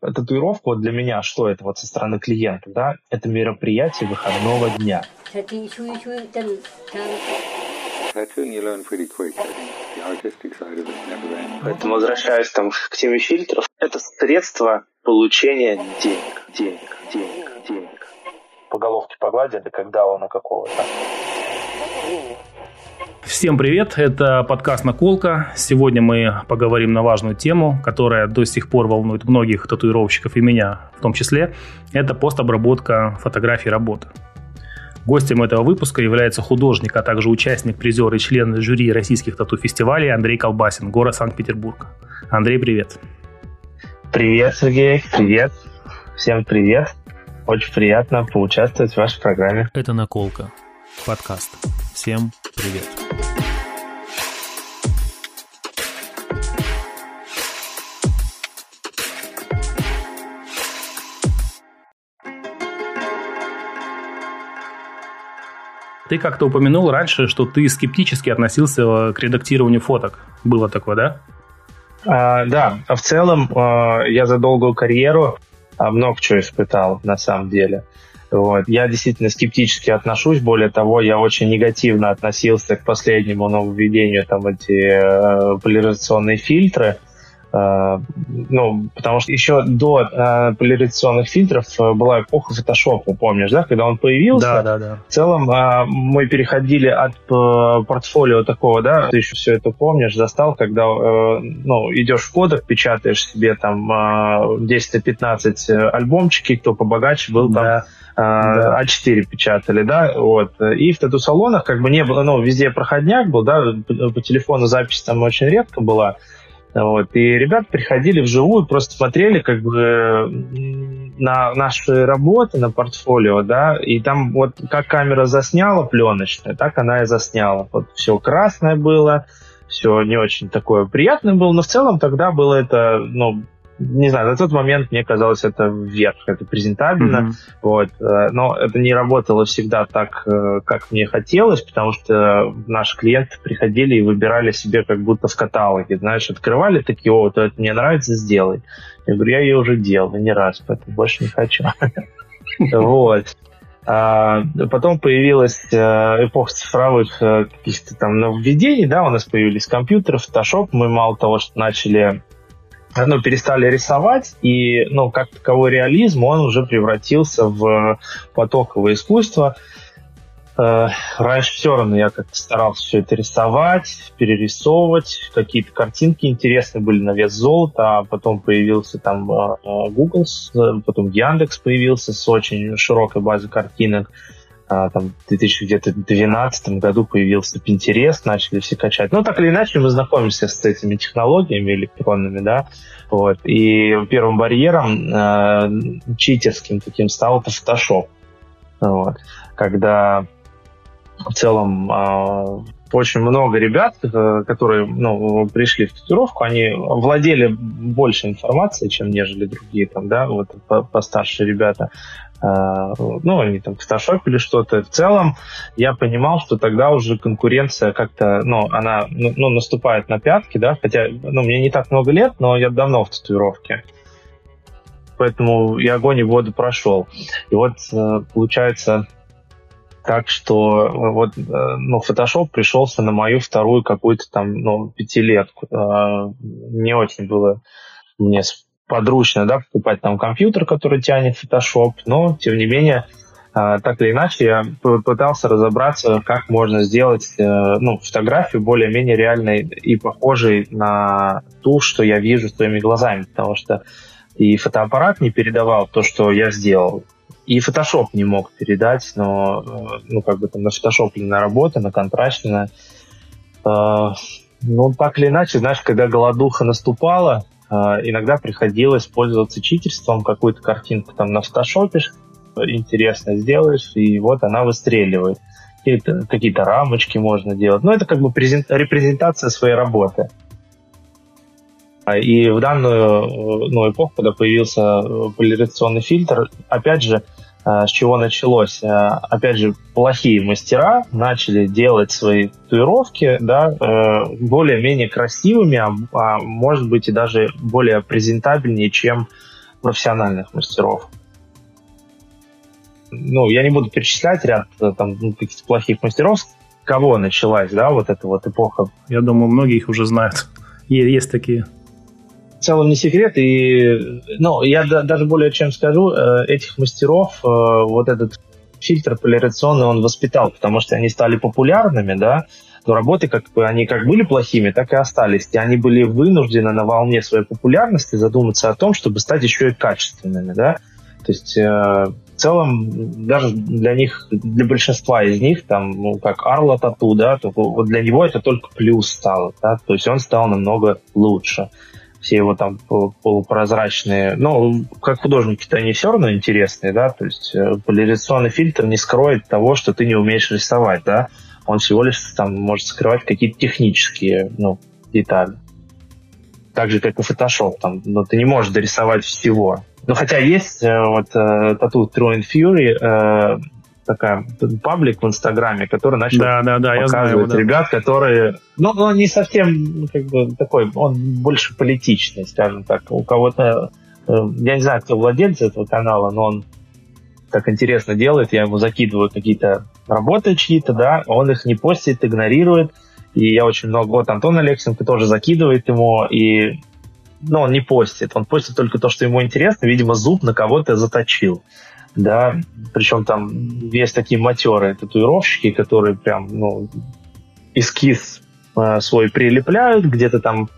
татуировка вот для меня, что это вот со стороны клиента, да, это мероприятие выходного дня. Поэтому возвращаясь там к теме фильтров, это средство получения денег, денег, денег, денег. По головке погладили, когда он на какого-то. Всем привет, это подкаст «Наколка». Сегодня мы поговорим на важную тему, которая до сих пор волнует многих татуировщиков и меня в том числе. Это постобработка фотографий работы. Гостем этого выпуска является художник, а также участник, призер и член жюри российских тату-фестивалей Андрей Колбасин, город Санкт-Петербург. Андрей, привет. Привет, Сергей, привет. Всем привет. Очень приятно поучаствовать в вашей программе. Это «Наколка», подкаст. Всем привет. Ты как-то упомянул раньше, что ты скептически относился к редактированию фоток. Было такое, да? А, да, а в целом а, я за долгую карьеру а, много чего испытал на самом деле. Вот. Я действительно скептически отношусь. Более того, я очень негативно относился к последнему нововведению там эти э, поляризационные фильтры. Э, ну, потому что еще до э, поляризационных фильтров э, была эпоха фотошопа, помнишь, да, когда он появился. Да, да, да. В целом э, мы переходили от э, портфолио такого, да, ты еще все это помнишь, застал, когда, э, ну, идешь в кодек, печатаешь себе там э, 10-15 альбомчики, кто побогаче был там. Да. Да. А4 печатали, да, вот. И в тату-салонах как бы не было, ну, везде проходняк был, да, по телефону запись там очень редко была. Вот. И ребята приходили вживую, просто смотрели как бы на наши работы, на портфолио, да, и там вот как камера засняла пленочная, так она и засняла. Вот все красное было, все не очень такое приятное было, но в целом тогда было это, ну, не знаю, на тот момент мне казалось это вверх, это презентабельно, mm-hmm. вот, э, но это не работало всегда так, э, как мне хотелось, потому что наши клиенты приходили и выбирали себе как будто в каталоге, знаешь, открывали такие, о, вот это мне нравится, сделай. Я говорю, я ее уже делал не раз, поэтому больше не хочу. Вот. А потом появилась э, эпоха цифровых каких-то там нововведений, да, у нас появились компьютеры, Photoshop, мы мало того, что начали ну, перестали рисовать, и, ну, как таковой реализм, он уже превратился в потоковое искусство. Э, раньше все равно я как-то старался все это рисовать, перерисовывать, какие-то картинки интересные были на вес золота, а потом появился там э, Google, потом Яндекс появился с очень широкой базой картинок. А, там, в 2012 году появился Pinterest, начали все качать. Ну, так или иначе, мы знакомимся с этими технологиями электронными, да, вот. И первым барьером э, читерским таким стал это Photoshop. Вот. Когда в целом э, очень много ребят, э, которые ну, пришли в татуировку, они владели больше информацией, чем нежели другие там, да, вот постарше ребята. Э, ну, они там фотошопили что-то. В целом я понимал, что тогда уже конкуренция как-то, ну, она ну, ну, наступает на пятки, да, хотя, ну, мне не так много лет, но я давно в татуировке. Поэтому я огонь и воду прошел. И вот э, получается так, что вот, э, ну, Photoshop пришелся на мою вторую какую-то там, ну, пятилетку. Не очень было мне подручно, да, покупать там компьютер, который тянет Photoshop, но, тем не менее, а, так или иначе, я пытался разобраться, как можно сделать э, ну, фотографию более-менее реальной и похожей на ту, что я вижу своими глазами, потому что и фотоаппарат не передавал то, что я сделал, и Photoshop не мог передать, но э, ну, как бы там нафотошопленная работа, наконтраченная. Э, ну, так или иначе, знаешь, когда голодуха наступала, иногда приходилось пользоваться читерством, какую-то картинку там нафотошопишь, интересно сделаешь, и вот она выстреливает. Какие-то, какие-то рамочки можно делать. Ну, это как бы презент, репрезентация своей работы. А, и в данную ну, эпоху, когда появился поляризационный фильтр, опять же, а, с чего началось? А, опять же, плохие мастера начали делать свои татуировки да, э, более-менее красивыми, а, а может быть и даже более презентабельнее, чем профессиональных мастеров. Ну, я не буду перечислять ряд э, там ну, каких-то плохих мастеров, с кого началась, да, вот эта вот эпоха. Я думаю, многие их уже знают. Есть такие. Целом не секрет, и, ну, я даже более чем скажу, э, этих мастеров, э, вот этот фильтр полирационный он воспитал, потому что они стали популярными, да, но работы как бы они как были плохими, так и остались. И они были вынуждены на волне своей популярности задуматься о том, чтобы стать еще и качественными, да. То есть э, в целом даже для них, для большинства из них, там, ну, как Арла Тату, да, то вот для него это только плюс стало, да, то есть он стал намного лучше все его там полупрозрачные. Ну, как художники-то они все равно интересные, да, то есть э, поляризационный фильтр не скроет того, что ты не умеешь рисовать, да, он всего лишь там может скрывать какие-то технические, ну, детали. Так же, как и Photoshop, там, но ты не можешь дорисовать всего. Ну, хотя есть э, вот э, Tattoo True and Fury, такая паблик в Инстаграме, который начал да, да, да, показывать я знаю, да. ребят, которые, ну, он не совсем как бы такой, он больше политичный, скажем так. У кого-то, э, я не знаю, кто владелец этого канала, но он так интересно делает, я ему закидываю какие-то работы чьи-то, да, он их не постит, игнорирует, и я очень много, вот Антон Алексенко тоже закидывает ему, и ну, он не постит, он постит только то, что ему интересно, видимо, зуб на кого-то заточил да, причем там есть такие матерые татуировщики, которые прям, ну, эскиз э, свой прилепляют, где-то там,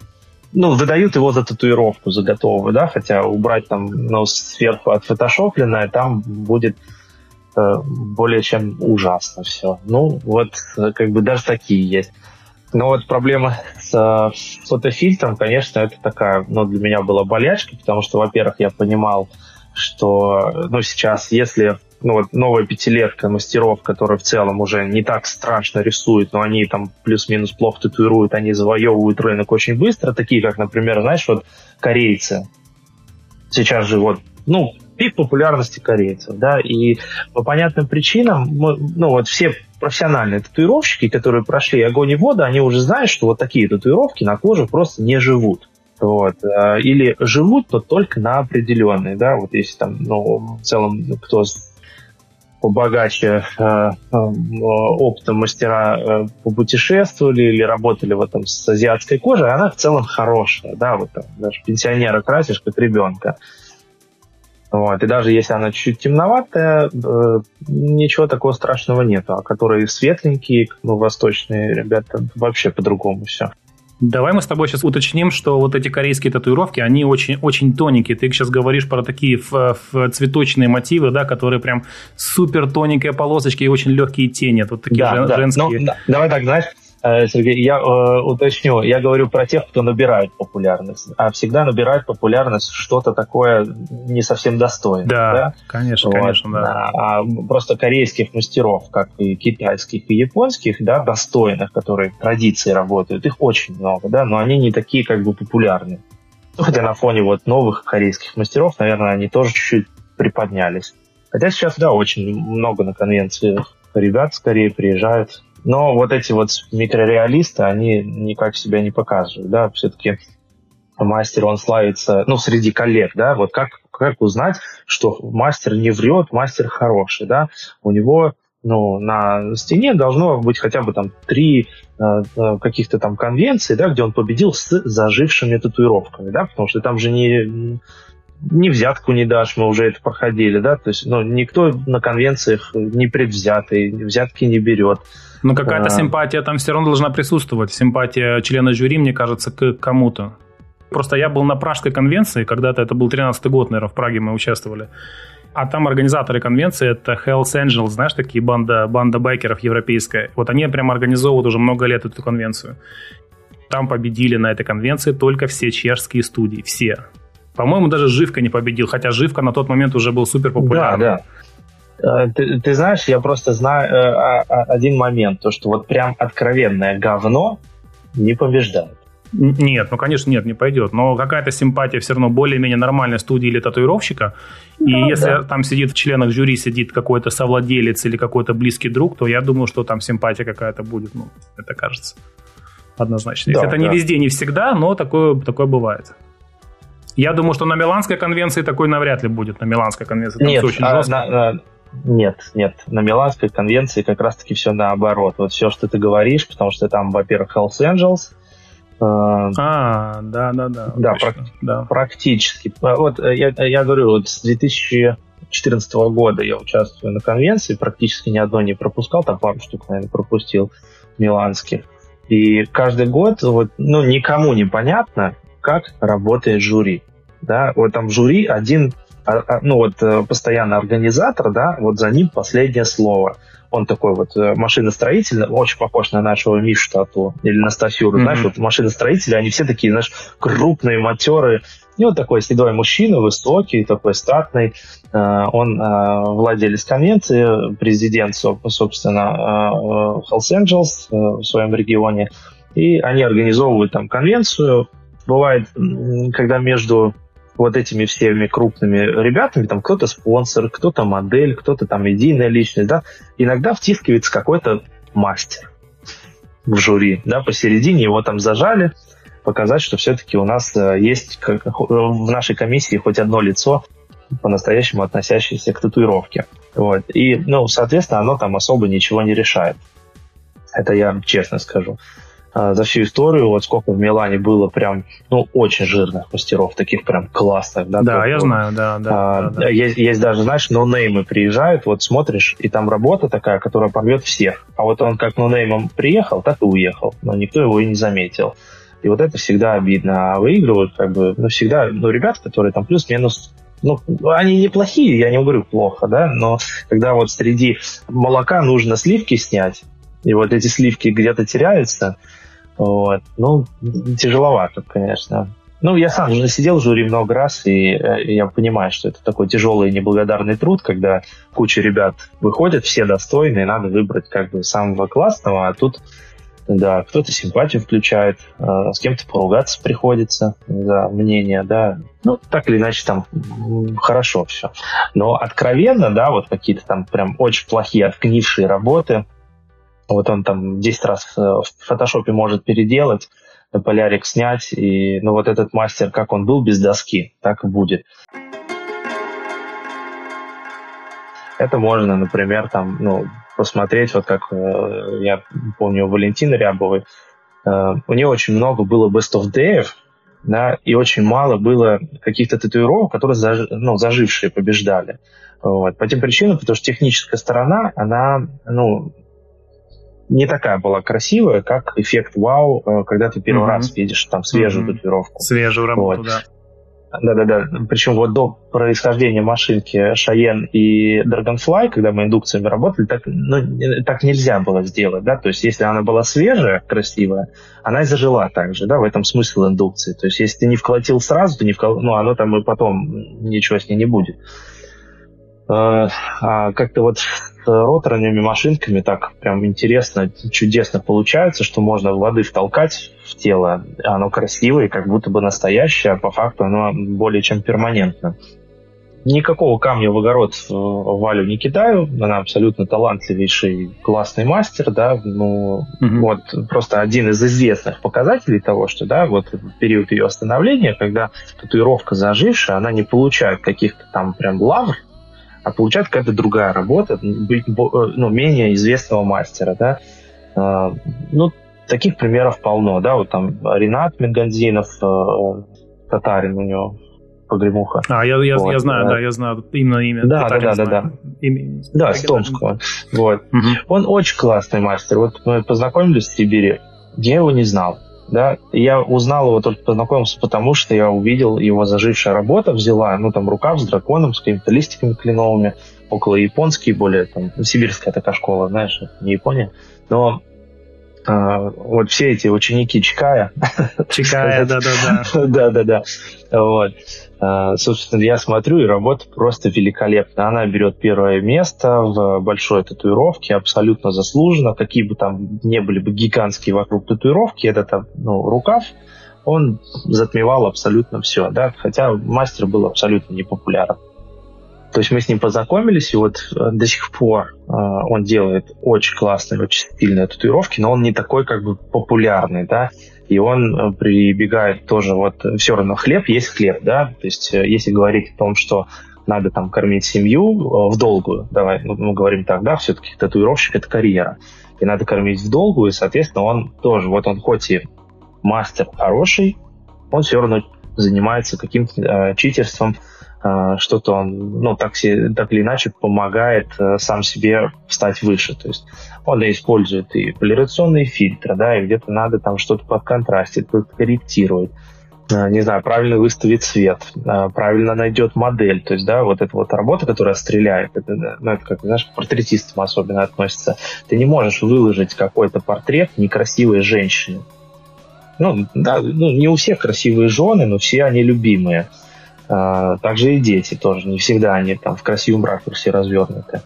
ну, выдают его за татуировку, за готовую, да, хотя убрать там, ну, сверху отфотошопленное, там будет э, более чем ужасно все. Ну, вот, э, как бы даже такие есть. Но вот проблема с э, фотофильтром, конечно, это такая, ну, для меня была болячка, потому что, во-первых, я понимал, что ну, сейчас, если ну, вот новая пятилетка мастеров, которые в целом уже не так страшно рисуют, но они там плюс-минус плохо татуируют, они завоевывают рынок очень быстро, такие как, например, знаешь, вот корейцы. Сейчас же вот, ну, пик популярности корейцев, да, и по понятным причинам, мы, ну, вот все профессиональные татуировщики, которые прошли огонь и воду, они уже знают, что вот такие татуировки на коже просто не живут. Вот. Э, или живут, то только на определенные, да, вот если там, ну, в целом, кто побогаче э, э, опытом мастера э, попутешествовали или работали вот там с азиатской кожей, она в целом хорошая, да, вот там даже пенсионера красишь как ребенка. Вот. И даже если она чуть-чуть темноватая, э, ничего такого страшного нету. А которые светленькие, ну, восточные ребята, вообще по-другому все. Давай мы с тобой сейчас уточним, что вот эти корейские татуировки, они очень, очень тоненькие. Ты сейчас говоришь про такие в, в цветочные мотивы, да, которые прям супер тоненькие полосочки и очень легкие тени. Вот такие да, жен, да. женские. Ну, да. Давай так, знаешь, Сергей, я э, уточню, я говорю про тех, кто набирает популярность, а всегда набирает популярность что-то такое не совсем достойное. Да, да? конечно, вот. конечно, да. А, а просто корейских мастеров, как и китайских, и японских, да, достойных, которые традиции работают, их очень много, да, но они не такие как бы популярные. Ну, хотя на фоне вот новых корейских мастеров, наверное, они тоже чуть-чуть приподнялись. Хотя сейчас, да, очень много на конвенциях ребят скорее приезжают но вот эти вот микрореалисты, они никак себя не показывают, да, все-таки мастер, он славится, ну, среди коллег, да, вот как, как узнать, что мастер не врет, мастер хороший, да, у него, ну, на стене должно быть хотя бы там три э, э каких-то там конвенций, да, где он победил с зажившими татуировками, да, потому что там же не ни взятку не дашь, мы уже это проходили, да, то есть, ну, никто на конвенциях не предвзятый, взятки не берет. Но какая-то а... симпатия там все равно должна присутствовать, симпатия члена жюри, мне кажется, к кому-то. Просто я был на Пражской конвенции, когда-то это был 13-й год, наверное, в Праге мы участвовали. А там организаторы конвенции это Hells Angels, знаешь, такие банда, банда байкеров европейская. Вот они прям организовывают уже много лет эту конвенцию. Там победили на этой конвенции только все чешские студии, все. По-моему, даже Живка не победил, хотя Живка на тот момент уже был супер популярный. Да, да. Э, ты, ты знаешь, я просто знаю э, один момент, то что вот прям откровенное говно не побеждает. Нет, ну, конечно, нет, не пойдет. Но какая-то симпатия все равно более-менее нормальной студии или татуировщика. И ну, если да. там сидит в членах жюри сидит какой-то совладелец или какой-то близкий друг, то я думаю, что там симпатия какая-то будет. Ну, это кажется. Однозначно. Да, это да. не везде, не всегда, но такое, такое бывает. Я думаю, что на Миланской конвенции такой навряд ли будет. На Миланской конвенции там нет, очень а, жестко. на, на, нет, нет. На Миланской конвенции как раз-таки все наоборот. Вот все, что ты говоришь, потому что там, во-первых, Hells Angels, э, а, да, да, да. Да, прак- да. практически. Вот э, я, я говорю, вот с 2014 года я участвую на конвенции, практически ни одной не пропускал, там пару штук, наверное, пропустил миланских. И каждый год вот, ну, никому не понятно, как работает жюри. Да, вот там в жюри один а, а, ну вот э, постоянно организатор, да, вот за ним последнее слово. Он такой вот э, машиностроитель, очень похож на нашего Мишу Тату или на Стасюру, mm-hmm. знаешь, вот машиностроители, они все такие, знаешь, крупные, матеры. И вот такой седой мужчина, высокий, такой статный. Э, он владелец конвенции, президент, собственно, Angels в своем регионе. И они организовывают там конвенцию. Бывает, когда между вот этими всеми крупными ребятами, там кто-то спонсор, кто-то модель, кто-то там медийная личность, да, иногда втискивается какой-то мастер в жюри, да, посередине его там зажали, показать, что все-таки у нас э, есть как, в нашей комиссии хоть одно лицо, по-настоящему относящееся к татуировке. Вот. И, ну, соответственно, оно там особо ничего не решает. Это я честно скажу. А, за всю историю, вот сколько в Милане было прям, ну, очень жирных мастеров, таких прям классных, да. Да, я знаю, да, да. А, да, да. Есть, есть даже, знаешь, ноунеймы приезжают, вот смотришь, и там работа такая, которая порвет всех. А вот он как ноунеймом приехал, так и уехал, но никто его и не заметил. И вот это всегда обидно. А выигрывают, как бы, ну, всегда, ну, ребят, которые там плюс-минус ну, они неплохие, я не говорю плохо, да, но когда вот среди молока нужно сливки снять, и вот эти сливки где-то теряются, вот. Ну, тяжеловато, конечно. Ну, я сам уже сидел в жюри много раз, и, э, и я понимаю, что это такой тяжелый и неблагодарный труд, когда куча ребят выходят, все достойные, надо выбрать как бы самого классного, а тут, да, кто-то симпатию включает, э, с кем-то поругаться приходится за мнение, да. Ну, так или иначе, там хорошо все. Но откровенно, да, вот какие-то там прям очень плохие, отгнившие работы – вот он там 10 раз э, в фотошопе может переделать, полярик снять, и ну вот этот мастер, как он был без доски, так и будет. Это можно, например, там, ну, посмотреть, вот как э, я помню у Валентины Рябовой, э, у нее очень много было best of day, да, и очень мало было каких-то татуировок, которые заж, ну, зажившие побеждали. Вот. По тем причинам, потому что техническая сторона, она, ну, не такая была красивая, как эффект вау, э, когда ты первый mm-hmm. раз видишь там свежую mm-hmm. татуировку. Свежую работу, вот. да. Да-да-да. Причем вот до происхождения машинки Шаен и Dragonfly, когда мы индукциями работали, так, ну, так нельзя было сделать, да, то есть если она была свежая, красивая, она и зажила так же, да, в этом смысл индукции. То есть если ты не вколотил сразу, то не вкол... ну, оно там и потом ничего с ней не будет. Э, а как-то вот с роторными машинками так прям интересно, чудесно получается, что можно воды втолкать в тело, оно красивое, как будто бы настоящее, а по факту оно более чем перманентно. Никакого камня в огород Валю не кидаю, она абсолютно талантливейший, классный мастер, да, ну, угу. вот просто один из известных показателей того, что, да, вот в период ее остановления, когда татуировка зажившая, она не получает каких-то там прям лавр, а получает какая-то другая работа, быть э, ну, менее известного мастера, да. А, ну, таких примеров полно, да, вот там Ренат Медганзинов, э, татарин у него, погремуха. А, я, я, вот, я знаю, да. да, я знаю именно имя. Да, да, да, да, да. Имя, да, с Томского. Вот. Угу. Он очень классный мастер. Вот мы познакомились в Сибири, я его не знал да, я узнал его только познакомился, потому что я увидел его зажившая работа, взяла, ну, там, рукав с драконом, с какими-то листиками кленовыми, около японский, более, там, сибирская такая школа, знаешь, не Япония, но а, вот все эти ученики Чикая. Чикая, да-да-да. Да-да-да. Вот. А, собственно, я смотрю, и работа просто великолепна. Она берет первое место в большой татуировке, абсолютно заслуженно. Какие бы там не были бы гигантские вокруг татуировки, это там, ну, рукав, он затмевал абсолютно все, да, хотя мастер был абсолютно непопулярен. То есть мы с ним познакомились, и вот э, до сих пор э, он делает очень классные, очень стильные татуировки, но он не такой как бы популярный, да. И он прибегает тоже вот все равно хлеб есть хлеб, да, то есть если говорить о том, что надо там кормить семью в долгую, давай, ну, мы говорим так, да, все-таки татуировщик это карьера, и надо кормить в долгую, и, соответственно, он тоже, вот он хоть и мастер хороший, он все равно занимается каким-то э, читерством, э, что-то он, ну, так, так или иначе помогает э, сам себе встать выше. То есть он использует и полирационные фильтры, да, и где-то надо там что-то подконтрастить, корректировать э, не знаю, правильно выставит цвет, э, правильно найдет модель. То есть, да, вот эта вот работа, которая стреляет, это, ну, это как, знаешь, к портретистам особенно относится. Ты не можешь выложить какой-то портрет некрасивой женщины. Ну, да, ну, не у всех красивые жены, но все они любимые. А, также и дети тоже. Не всегда они там в красивом ракурсе развернуты.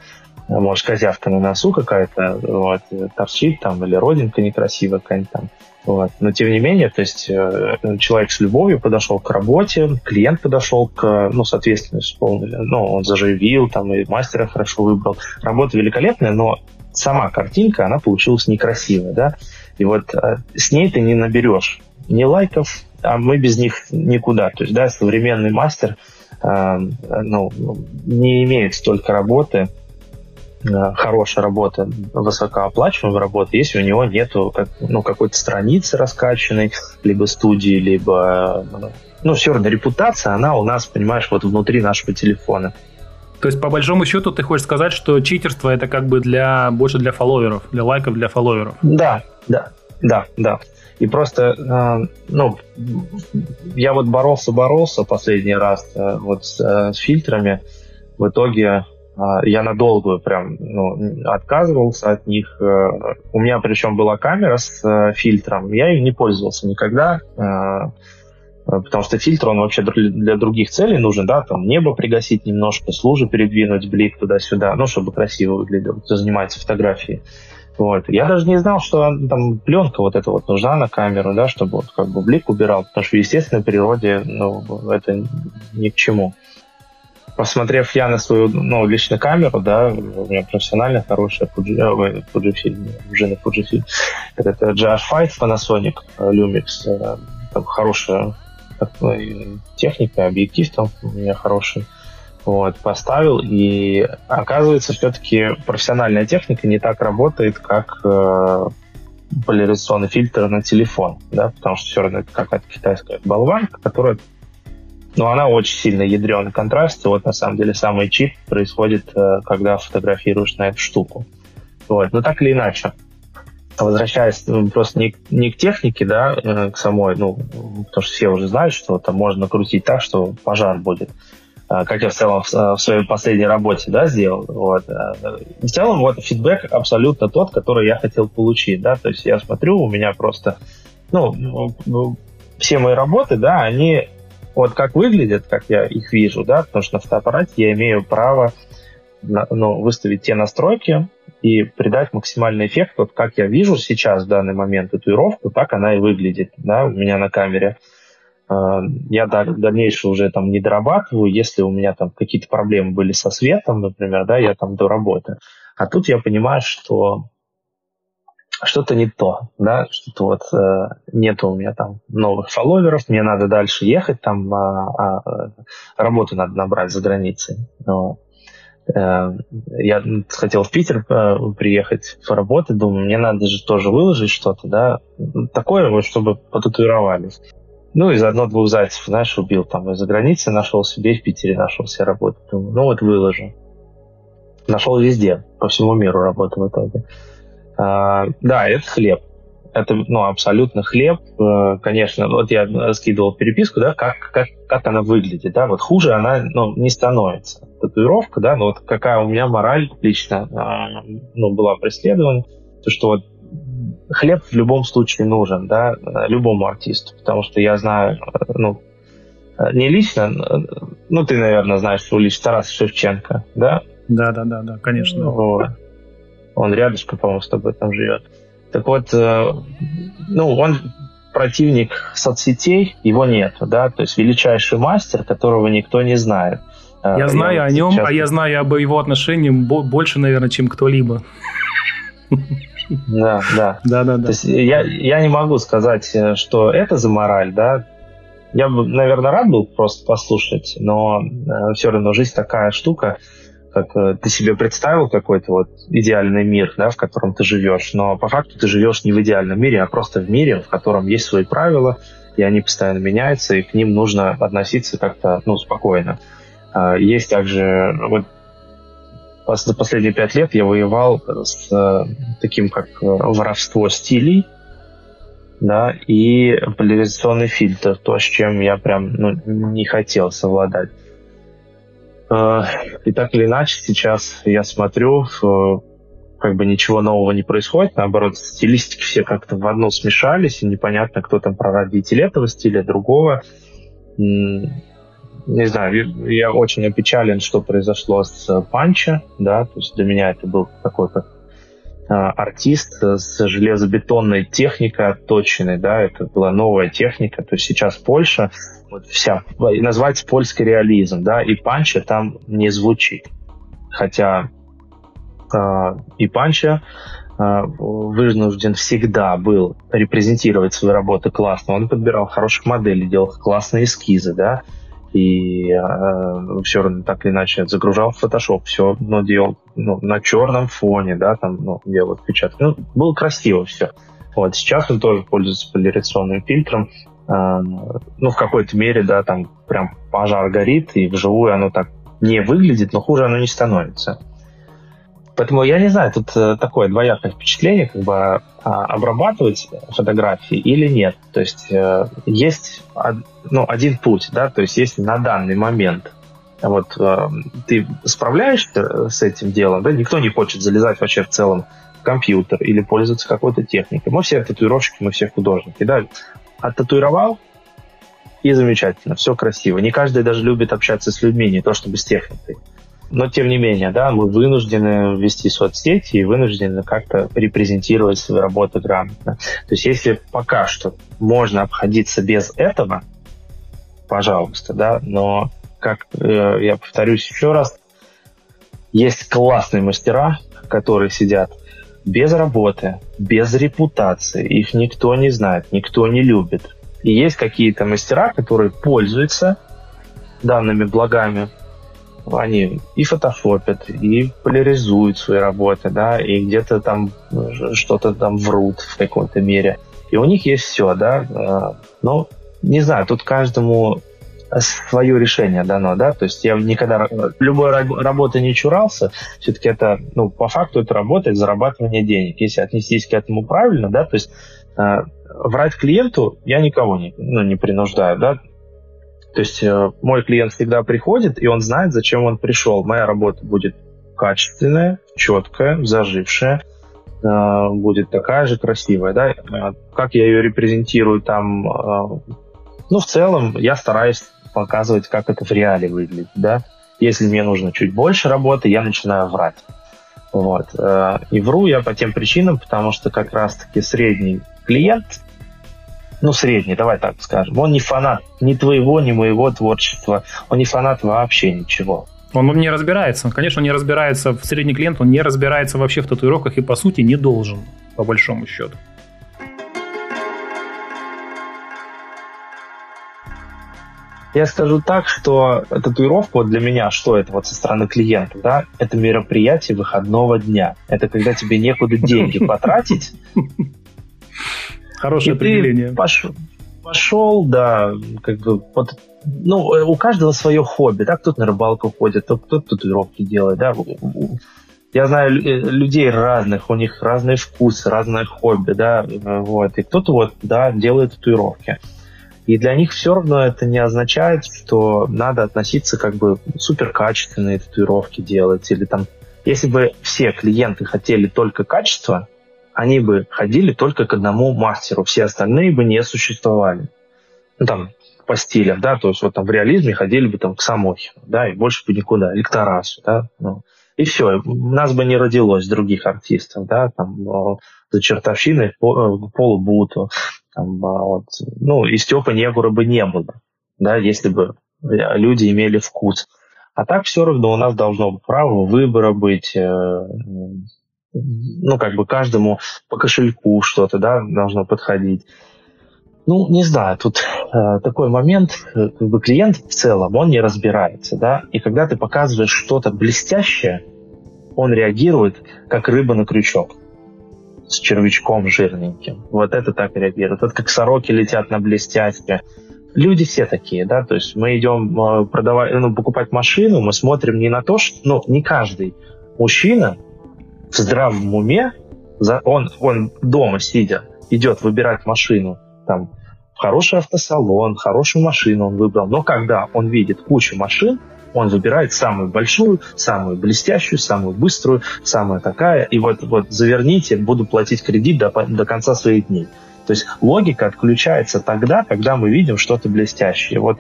Может, козявка на носу какая-то вот, торчит там, или родинка некрасивая какая-нибудь там. Вот. Но тем не менее, то есть э, человек с любовью подошел к работе, клиент подошел к, ну, соответственно, ну, он заживил, там, и мастера хорошо выбрал. Работа великолепная, но сама картинка, она получилась некрасивая, да. И вот а, с ней ты не наберешь ни лайков, а мы без них никуда. То есть, да, современный мастер а, ну, не имеет столько работы, а, хорошей работы, высокооплачиваемой работы, если у него нету как, ну, какой-то страницы раскачанной, либо студии, либо ну, все равно репутация, она у нас, понимаешь, вот внутри нашего телефона. То есть, по большому счету, ты хочешь сказать, что читерство это как бы для больше для фолловеров, для лайков для фолловеров? Да, да, да, да. И просто, э, ну, я вот боролся-боролся последний раз э, вот с, э, с фильтрами. В итоге я надолго прям ну, отказывался от них. У меня причем была камера с фильтром, я им не пользовался никогда. Потому что фильтр, он вообще для других целей нужен, да, там небо пригасить немножко, служу передвинуть, блик туда-сюда, ну, чтобы красиво выглядело, кто занимается фотографией. Вот. Я даже не знал, что там пленка вот эта вот нужна на камеру, да, чтобы вот как бы блик убирал, потому что в естественной природе ну, это ни к чему. Посмотрев я на свою ну, личную камеру, да, у меня профессионально хорошая Fuji, Fujifilm, уже на Fujifilm, это GH5 Panasonic э, Lumix, э, там хорошая техника, объектив там у меня хороший. Вот, поставил, и оказывается, все-таки профессиональная техника не так работает, как э, поляризационный фильтр на телефон, да, потому что все равно это какая-то китайская болванка, которая но она очень сильно ядреный контраст, и вот на самом деле самый чип происходит, э, когда фотографируешь на эту штуку. Вот. Но так или иначе, возвращаясь ну, просто не, не к технике, да, э, к самой, ну, потому что все уже знают, что там можно накрутить так, что пожар будет. А, как я в целом в своей последней работе, да, сделал. Вот. А, в целом, вот фидбэк абсолютно тот, который я хотел получить, да, то есть я смотрю, у меня просто, ну, все мои работы, да, они вот как выглядят, как я их вижу, да, потому что на фотоаппарате я имею право ну, выставить те настройки, и придать максимальный эффект. Вот как я вижу сейчас в данный момент татуировку, так она и выглядит да, у меня на камере. А, я дальнейшее уже там не дорабатываю, если у меня там какие-то проблемы были со светом, например, да, я там доработаю. А тут я понимаю, что что-то не то, да, что-то вот э, нет у меня там новых фолловеров, мне надо дальше ехать, там а, а, работу надо набрать за границей. Вот. Э, я хотел в Питер э, приехать поработать, думаю, мне надо же тоже выложить что-то, да, такое вот, чтобы потатуировались. Ну, и заодно двух зайцев, знаешь, убил там из-за границы, нашел себе, в Питере нашел себе работу. Думаю, ну вот выложу. Нашел везде, по всему миру работу в итоге. А, да, это хлеб. Это, ну, абсолютно хлеб. Э, конечно, вот я скидывал переписку, да, как, как, как она выглядит, да, вот хуже она, ну, не становится татуировка, да, но вот какая у меня мораль лично, а, ну, была преследована, то, что вот хлеб в любом случае нужен, да, любому артисту, потому что я знаю, ну, не лично, ну, ты, наверное, знаешь, что Улич Тарас Шевченко, да? Да, да, да, да, конечно. Вот. Он рядышком, по-моему, с тобой там живет. Так вот, э, ну, он противник соцсетей, его нет, да, то есть величайший мастер, которого никто не знает – я, я знаю о нем, сейчас... а я знаю об его отношении больше, наверное, чем кто-либо. Да, да. Да, да, да. То есть я, я не могу сказать, э, что это за мораль, да. Я бы, наверное, рад был просто послушать, но э, все равно жизнь такая штука, как э, ты себе представил какой-то вот идеальный мир, да, в котором ты живешь, но по факту ты живешь не в идеальном мире, а просто в мире, в котором есть свои правила, и они постоянно меняются, и к ним нужно относиться как-то, ну, спокойно. А, есть также, вот за последние пять лет я воевал с э, таким, как э, воровство стилей, да, и поляризационный фильтр, то, с чем я прям ну, не хотел совладать. Э, и так или иначе, сейчас я смотрю, как бы ничего нового не происходит, наоборот, стилистики все как-то в одну смешались, и непонятно, кто там прародитель этого стиля, другого. Не знаю, я очень опечален, что произошло с Панча, да, то есть для меня это был такой как а, артист с железобетонной техникой отточенной, да, это была новая техника, то есть сейчас Польша, вот вся, называется польский реализм, да, и Панча там не звучит. Хотя э, и Панча э, вынужден всегда был репрезентировать свои работы классно, он подбирал хороших моделей, делал классные эскизы, да, и э, все равно так или иначе загружал в Photoshop, все, но делал ну, на черном фоне, да, там, ну, делал отпечатки. Ну, было красиво все. Вот, сейчас он тоже пользуется поляризационным фильтром. Э, ну, в какой-то мере, да, там прям пожар горит, и вживую оно так не выглядит, но хуже оно не становится. Поэтому я не знаю, тут э, такое двоякое впечатление, как бы а, обрабатывать фотографии или нет. То есть э, есть ну, один путь, да, то есть если на данный момент вот э, ты справляешься с этим делом, да, никто не хочет залезать вообще в целом в компьютер или пользоваться какой-то техникой. Мы все татуировщики, мы все художники, да, оттатуировал, и замечательно, все красиво. Не каждый даже любит общаться с людьми, не то чтобы с техникой. Но, тем не менее, да, мы вынуждены вести соцсети и вынуждены как-то репрезентировать свои работы грамотно. То есть, если пока что можно обходиться без этого, пожалуйста, да, но, как э, я повторюсь еще раз, есть классные мастера, которые сидят без работы, без репутации, их никто не знает, никто не любит. И есть какие-то мастера, которые пользуются данными благами, они и фотошопят, и поляризуют свои работы, да, и где-то там э, что-то там врут в какой-то мере. И у них есть все, да. Э, но, не знаю, тут каждому свое решение дано, да, то есть я никогда любой работы не чурался, все-таки это, ну, по факту это работа, это зарабатывание денег, если отнестись к этому правильно, да, то есть э, врать клиенту я никого не, ну, не принуждаю, да, то есть э, мой клиент всегда приходит, и он знает, зачем он пришел. Моя работа будет качественная, четкая, зажившая, э, будет такая же красивая. Да? Э, как я ее репрезентирую там, ну, в целом, я стараюсь показывать, как это в реале выглядит. Да? Если мне нужно чуть больше работы, я начинаю врать. Вот. И вру я по тем причинам, потому что как раз-таки средний клиент, ну, средний, давай так скажем. Он не фанат ни твоего, ни моего творчества. Он не фанат вообще ничего. Он не разбирается. Конечно, он не разбирается в средний клиент, он не разбирается вообще в татуировках и, по сути, не должен, по большому счету. Я скажу так, что татуировка вот для меня, что это вот со стороны клиента, да, это мероприятие выходного дня. Это когда тебе некуда деньги потратить, Хорошее и определение. пошел, пошел, да, как бы под, ну, у каждого свое хобби, да, кто-то на рыбалку ходит, кто-то татуировки делает, да. Я знаю э, людей разных, у них разные вкусы, разное хобби, да, вот, и кто-то вот, да, делает татуировки. И для них все равно это не означает, что надо относиться как бы супер качественные татуировки делать или там если бы все клиенты хотели только качество, они бы ходили только к одному мастеру, все остальные бы не существовали. Ну, там, по стилям, да, то есть вот там в реализме ходили бы там к Самохину, да, и больше бы никуда, или к Тарасу, да, ну, и все, нас бы не родилось других артистов, да, там, за чертовщиной по, э, Полу Буту, там, а, вот, ну, и Степа Негура бы не было, да, если бы люди имели вкус. А так все равно у нас должно право выбора быть, э, ну, как бы каждому по кошельку что-то, да, должно подходить. Ну, не знаю, тут э, такой момент, э, как бы клиент в целом, он не разбирается, да, и когда ты показываешь что-то блестящее, он реагирует как рыба на крючок с червячком жирненьким. Вот это так реагирует. Вот как сороки летят на блестящее. Люди все такие, да, то есть мы идем э, продавать, ну, покупать машину, мы смотрим не на то, что, ну, не каждый мужчина в здравом уме, он, он дома сидя, идет выбирать машину, там, хороший автосалон, хорошую машину он выбрал, но когда он видит кучу машин, он выбирает самую большую, самую блестящую, самую быструю, самую такая, и вот, вот заверните, буду платить кредит до, до конца своих дней. То есть логика отключается тогда, когда мы видим что-то блестящее. Вот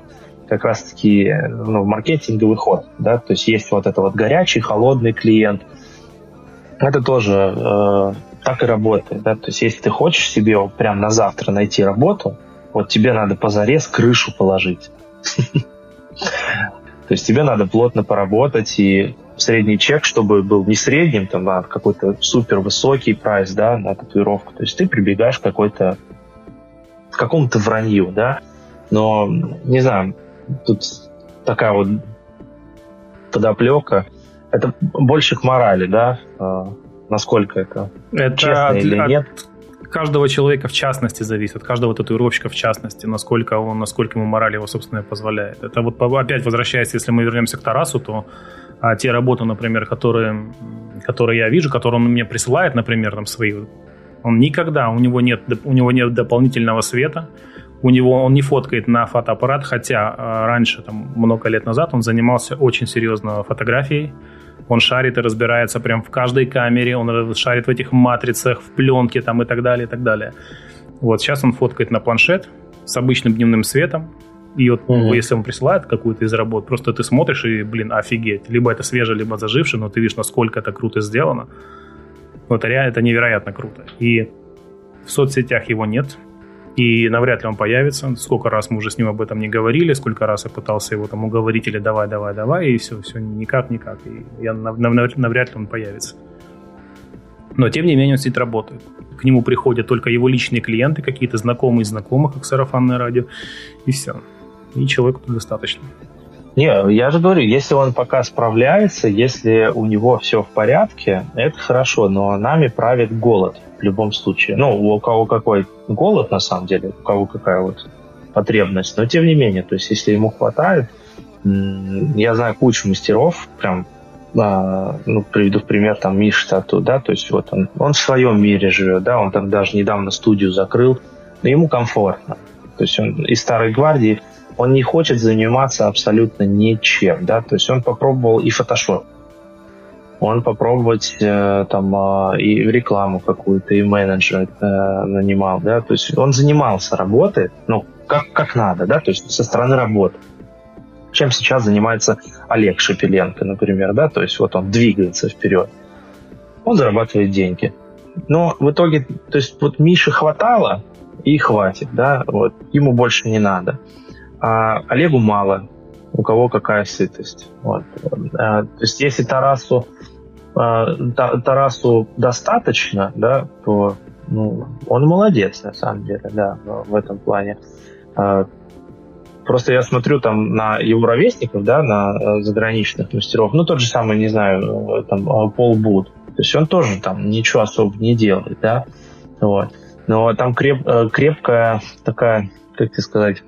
как раз-таки ну, маркетинговый ход, да, то есть есть вот это вот горячий, холодный клиент. Это тоже э, так и работает, да, то есть если ты хочешь себе прям на завтра найти работу, вот тебе надо позарез крышу положить. То есть тебе надо плотно поработать и средний чек, чтобы был не средним, там, а какой-то супер высокий прайс, да, на татуировку. То есть ты прибегаешь к какой-то к какому-то вранью, да. Но, не знаю, тут такая вот подоплека. Это больше к морали, да, а, насколько это, это честно от, или нет? каждого человека в частности зависит, от каждого татуировщика в частности, насколько он, насколько ему мораль его собственная позволяет. Это вот опять возвращаясь, если мы вернемся к Тарасу, то а, те работы, например, которые, которые я вижу, которые он мне присылает, например, там свои, он никогда, у него нет, у него нет дополнительного света, у него он не фоткает на фотоаппарат, хотя а, раньше, там, много лет назад, он занимался очень серьезно фотографией, он шарит и разбирается прям в каждой камере, он шарит в этих матрицах, в пленке там и так далее, и так далее. Вот сейчас он фоткает на планшет с обычным дневным светом, и вот угу. если он присылает какую-то из работ, просто ты смотришь и, блин, офигеть. Либо это свежее, либо зажившее, но ты видишь, насколько это круто сделано. Вот это, это невероятно круто. И в соцсетях его нет и навряд ли он появится. Сколько раз мы уже с ним об этом не говорили, сколько раз я пытался его там уговорить или давай, давай, давай, и все, все никак, никак. И я, навряд ли он появится. Но, тем не менее, он сидит работает. К нему приходят только его личные клиенты, какие-то знакомые знакомых, как сарафанное радио, и все. И человеку достаточно. Не, я же говорю, если он пока справляется, если у него все в порядке, это хорошо, но нами правит голод в любом случае. Ну, у кого какой голод, на самом деле, у кого какая вот потребность, но тем не менее, то есть если ему хватает, я знаю кучу мастеров, прям, а, ну, приведу в пример, там, Миша Тату, да, то есть вот он, он в своем мире живет, да, он там даже недавно студию закрыл, но ему комфортно. То есть он из старой гвардии, он не хочет заниматься абсолютно ничем, да, то есть он попробовал и фотошоп, он попробовать э, там э, и рекламу какую-то, и менеджер э, нанимал, да, то есть он занимался работой, ну, как, как надо, да, то есть со стороны работы. Чем сейчас занимается Олег Шепеленко, например, да, то есть вот он двигается вперед, он зарабатывает деньги. Но в итоге, то есть вот Мише хватало, и хватит, да, вот, ему больше не надо. А Олегу мало, у кого какая сытость. Вот. А, то есть если Тарасу, а, Тарасу достаточно, да, то ну, он молодец, на самом деле, да, в этом плане. А, просто я смотрю там на его ровесников, да, на заграничных мастеров, ну, тот же самый, не знаю, там, Пол Буд. То есть он тоже там ничего особо не делает, да, вот. Но там креп, э, крепкая такая, как тебе сказать,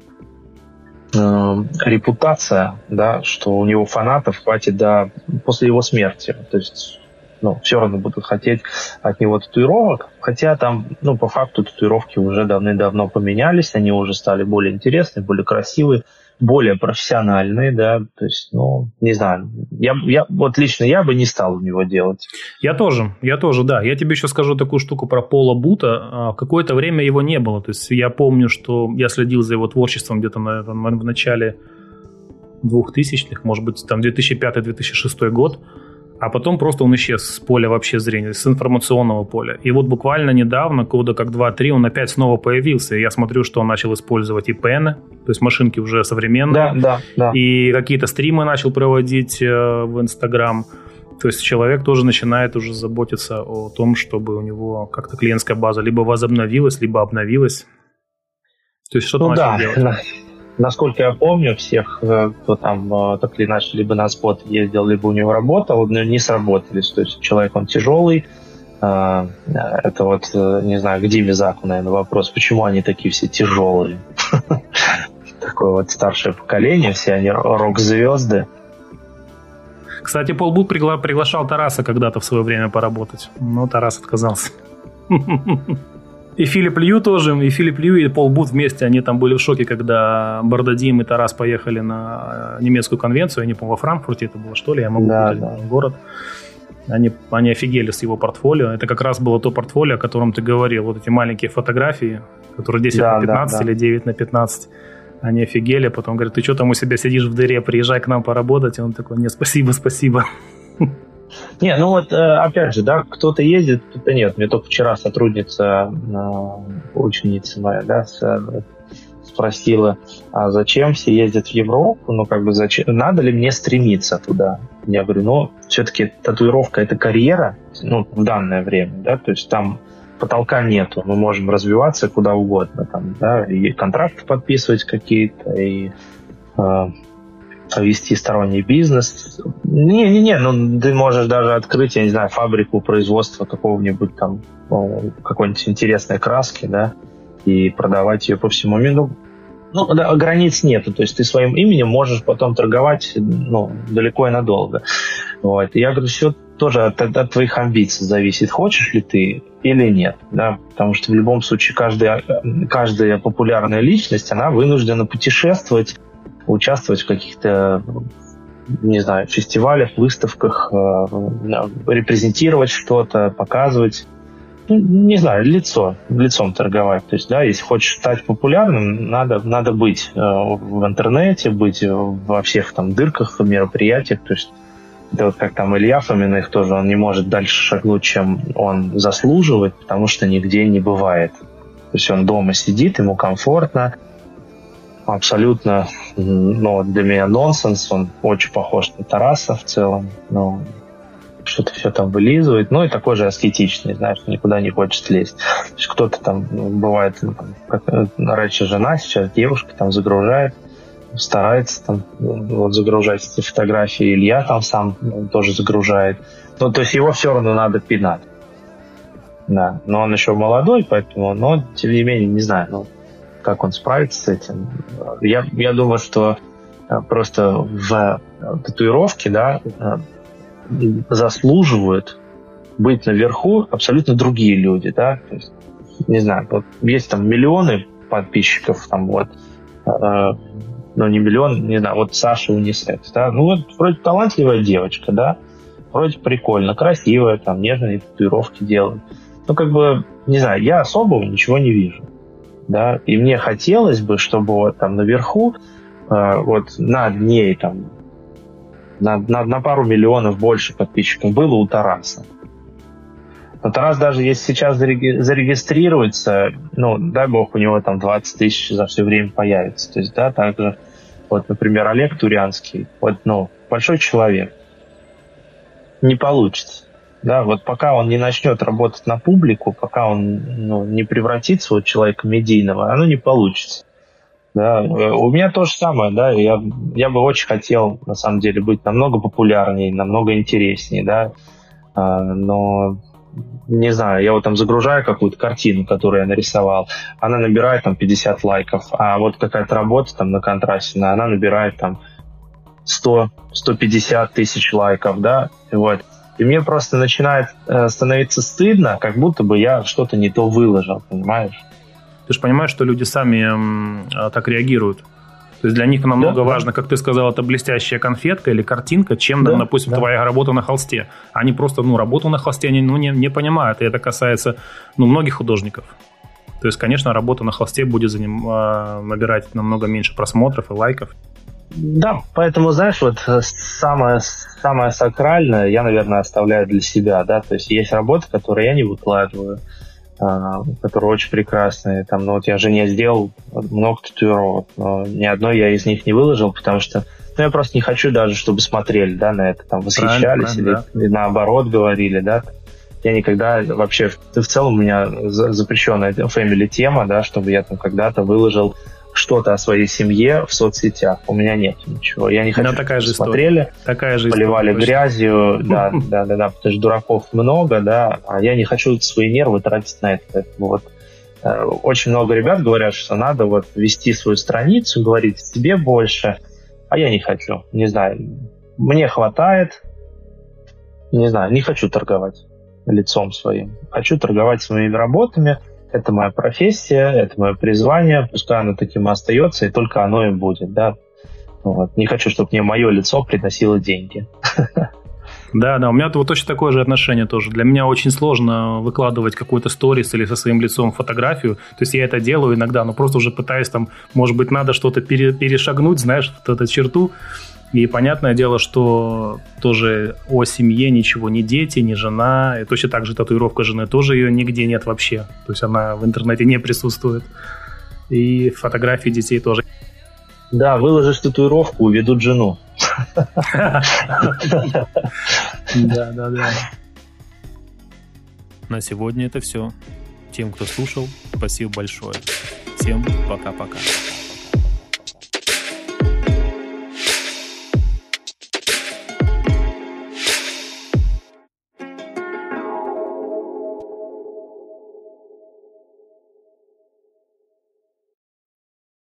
э, репутация, да, что у него фанатов хватит до после его смерти. То есть ну, все равно будут хотеть от него татуировок, хотя там, ну, по факту татуировки уже давным-давно поменялись, они уже стали более интересные, более красивые, более профессиональные, да, то есть, ну, не знаю, я, я, вот лично я бы не стал у него делать. Я тоже, я тоже, да. Я тебе еще скажу такую штуку про Пола Бута. А, какое-то время его не было, то есть я помню, что я следил за его творчеством где-то на, в начале 2000-х, может быть, там 2005-2006 год, а потом просто он исчез с поля вообще зрения, с информационного поля. И вот буквально недавно, года как 2-3, он опять снова появился. И я смотрю, что он начал использовать и пены, то есть машинки уже современные. Да, да, да. И какие-то стримы начал проводить э, в Инстаграм. То есть человек тоже начинает уже заботиться о том, чтобы у него как-то клиентская база либо возобновилась, либо обновилась. То есть что-то ну, да. делать. Насколько я помню, всех, э, кто там э, так или иначе либо на спот ездил, либо у него работал, но не сработались. То есть человек, он тяжелый, э, это вот, не знаю, к Диме Заку, наверное, вопрос, почему они такие все тяжелые? Такое вот старшее поколение, все они рок-звезды. Кстати, Пол Бут пригла- приглашал Тараса когда-то в свое время поработать, но Тарас отказался. И Филипп Лью тоже, и Филипп Лью, и Пол Бут вместе, они там были в шоке, когда Бардадим и Тарас поехали на э, немецкую конвенцию, они, по-моему, во Франкфурте это было, что ли, я могу да, да. город. Они, они офигели с его портфолио. Это как раз было то портфолио, о котором ты говорил. Вот эти маленькие фотографии, которые 10 да, на 15 да, да. или 9 на 15. Они офигели, потом говорят, ты что там у себя сидишь в дыре, приезжай к нам поработать. И он такой, нет, спасибо, спасибо. Не, ну вот э, опять же, да, кто-то ездит, кто-то нет. Мне только вчера сотрудница, э, ученица моя, да, спросила, а зачем все ездят в Европу, ну как бы зачем, надо ли мне стремиться туда? Я говорю, ну все-таки татуировка это карьера, ну в данное время, да, то есть там потолка нету, мы можем развиваться куда угодно, там, да, и контракты подписывать какие-то, и э, вести сторонний бизнес. Не-не-не, ну ты можешь даже открыть, я не знаю, фабрику производства какого-нибудь там, какой-нибудь интересной краски, да, и продавать ее по всему миру. Ну, да, границ нету, то есть ты своим именем можешь потом торговать ну, далеко и надолго. Вот. И я говорю, все тоже от, от твоих амбиций зависит, хочешь ли ты или нет. Да? Потому что в любом случае каждая, каждая популярная личность, она вынуждена путешествовать, участвовать в каких-то не знаю, фестивалях, выставках, э, репрезентировать что-то, показывать ну, не знаю, лицо, лицом торговать. То есть, да, если хочешь стать популярным, надо, надо быть э, в интернете, быть во всех там дырках, мероприятиях. То есть, это вот как там Илья Фоминых тоже, он не может дальше шагнуть, чем он заслуживает, потому что нигде не бывает. То есть он дома сидит, ему комфортно, абсолютно, ну, для меня нонсенс, он очень похож на Тараса в целом, ну, что-то все там вылизывает, ну и такой же аскетичный, знаешь, никуда не хочет лезть. То есть кто-то там ну, бывает, ну, как э, раньше жена, сейчас девушка там загружает, старается там вот загружать эти фотографии, Илья там сам ну, тоже загружает. Ну, то есть его все равно надо пинать. Да, но он еще молодой, поэтому, но тем не менее, не знаю, ну, как он справится с этим. Я, я думаю, что э, просто в э, татуировке, да, заслуживают быть наверху абсолютно другие люди, да, то есть, не знаю, вот есть там миллионы подписчиков, там вот, э, ну не миллион, не знаю, вот Саша Унисекс, да, ну вот вроде талантливая девочка, да, вроде прикольно, красивая, там нежные татуировки делает, ну как бы, не знаю, я особого ничего не вижу, да, и мне хотелось бы, чтобы вот там наверху, э, вот над ней там на, на, на пару миллионов больше подписчиков было у Тараса. Но Тарас даже если сейчас зарегистрируется, ну, дай бог, у него там 20 тысяч за все время появится. То есть, да, также, вот, например, Олег Турянский, вот, ну, большой человек, не получится. Да, вот пока он не начнет работать на публику, пока он ну, не превратится в человека медийного, оно не получится. Да, у меня то же самое, да, я, я бы очень хотел, на самом деле, быть намного популярнее, намного интереснее, да, а, но не знаю, я вот там загружаю какую-то картину, которую я нарисовал, она набирает там 50 лайков, а вот какая-то работа там на контрасте, она набирает там 100, 150 тысяч лайков, да, вот. И мне просто начинает э, становиться стыдно, как будто бы я что-то не то выложил, понимаешь? Ты же понимаешь, что люди сами а, так реагируют. То есть для них намного да, важно, да. как ты сказал, это блестящая конфетка или картинка, чем, да, допустим, да. твоя работа на холсте. Они просто, ну, работу на холсте они ну, не, не понимают. И это касается, ну, многих художников. То есть, конечно, работа на холсте будет за ним, э, набирать намного меньше просмотров и лайков. Да, поэтому, знаешь, вот э, самое, самое сакральное я, наверное, оставляю для себя, да, то есть есть работы, которые я не выкладываю, а, которые очень прекрасные. Там, ну вот я жене сделал много татуировок, но ни одной я из них не выложил, потому что Ну, я просто не хочу даже, чтобы смотрели, да, на это, там, восхищались или, да. или наоборот говорили, да. Я никогда вообще, в целом у меня запрещенная family тема, да, чтобы я там когда-то выложил что-то о своей семье в соцсетях. У меня нет ничего. Я не хочу, чтобы такая же смотрели, история. такая же поливали история, грязью, да, да, да, да, потому что дураков много, да, а я не хочу свои нервы тратить на это. Поэтому вот э, очень много ребят говорят, что надо вот вести свою страницу, говорить себе больше, а я не хочу, не знаю. Мне хватает, не знаю, не хочу торговать лицом своим. Хочу торговать своими работами, это моя профессия, это мое призвание, пускай оно таким и остается, и только оно и будет, да. Вот. Не хочу, чтобы мне мое лицо приносило деньги. Да, да, у меня вот точно такое же отношение тоже. Для меня очень сложно выкладывать какой-то сторис или со своим лицом фотографию. То есть я это делаю иногда, но просто уже пытаюсь там, может быть, надо что-то перешагнуть, знаешь, вот эту черту. И понятное дело, что тоже о семье ничего, ни дети, ни жена. И точно так же татуировка жены тоже ее нигде нет вообще. То есть она в интернете не присутствует. И фотографии детей тоже. Да, выложишь татуировку, уведут жену. Да, да, да. На сегодня это все. Тем, кто слушал, спасибо большое. Всем пока-пока.